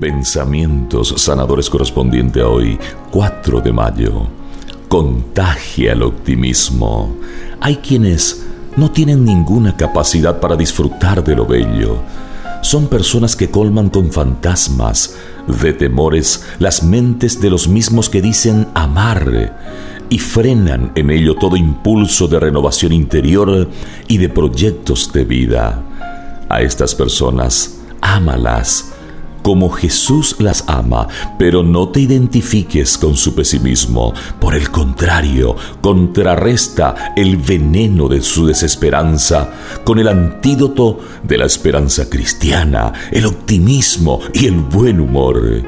Pensamientos sanadores correspondiente a hoy, 4 de mayo. Contagia el optimismo. Hay quienes no tienen ninguna capacidad para disfrutar de lo bello. Son personas que colman con fantasmas de temores las mentes de los mismos que dicen amar y frenan en ello todo impulso de renovación interior y de proyectos de vida. A estas personas, ámalas como Jesús las ama, pero no te identifiques con su pesimismo. Por el contrario, contrarresta el veneno de su desesperanza con el antídoto de la esperanza cristiana, el optimismo y el buen humor.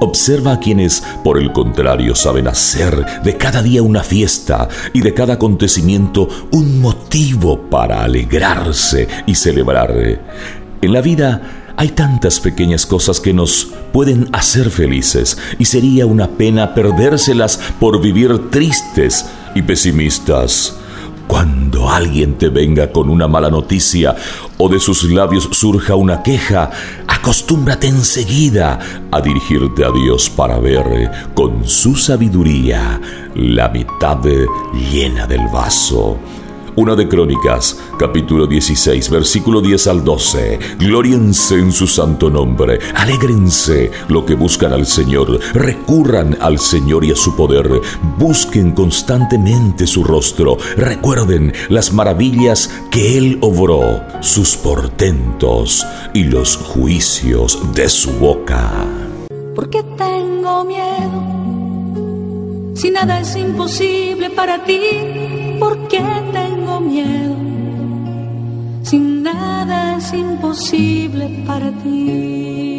Observa a quienes, por el contrario, saben hacer de cada día una fiesta y de cada acontecimiento un motivo para alegrarse y celebrar. En la vida, hay tantas pequeñas cosas que nos pueden hacer felices y sería una pena perdérselas por vivir tristes y pesimistas. Cuando alguien te venga con una mala noticia o de sus labios surja una queja, acostúmbrate enseguida a dirigirte a Dios para ver con su sabiduría la mitad llena del vaso. Una de Crónicas, capítulo 16, versículo 10 al 12. Glóriense en su santo nombre, alégrense lo que buscan al Señor, recurran al Señor y a su poder, busquen constantemente su rostro, recuerden las maravillas que Él obró, sus portentos y los juicios de su boca. ¿Por qué tengo miedo? Si nada es imposible para ti, ¿por qué miedo, sin nada es imposible para ti.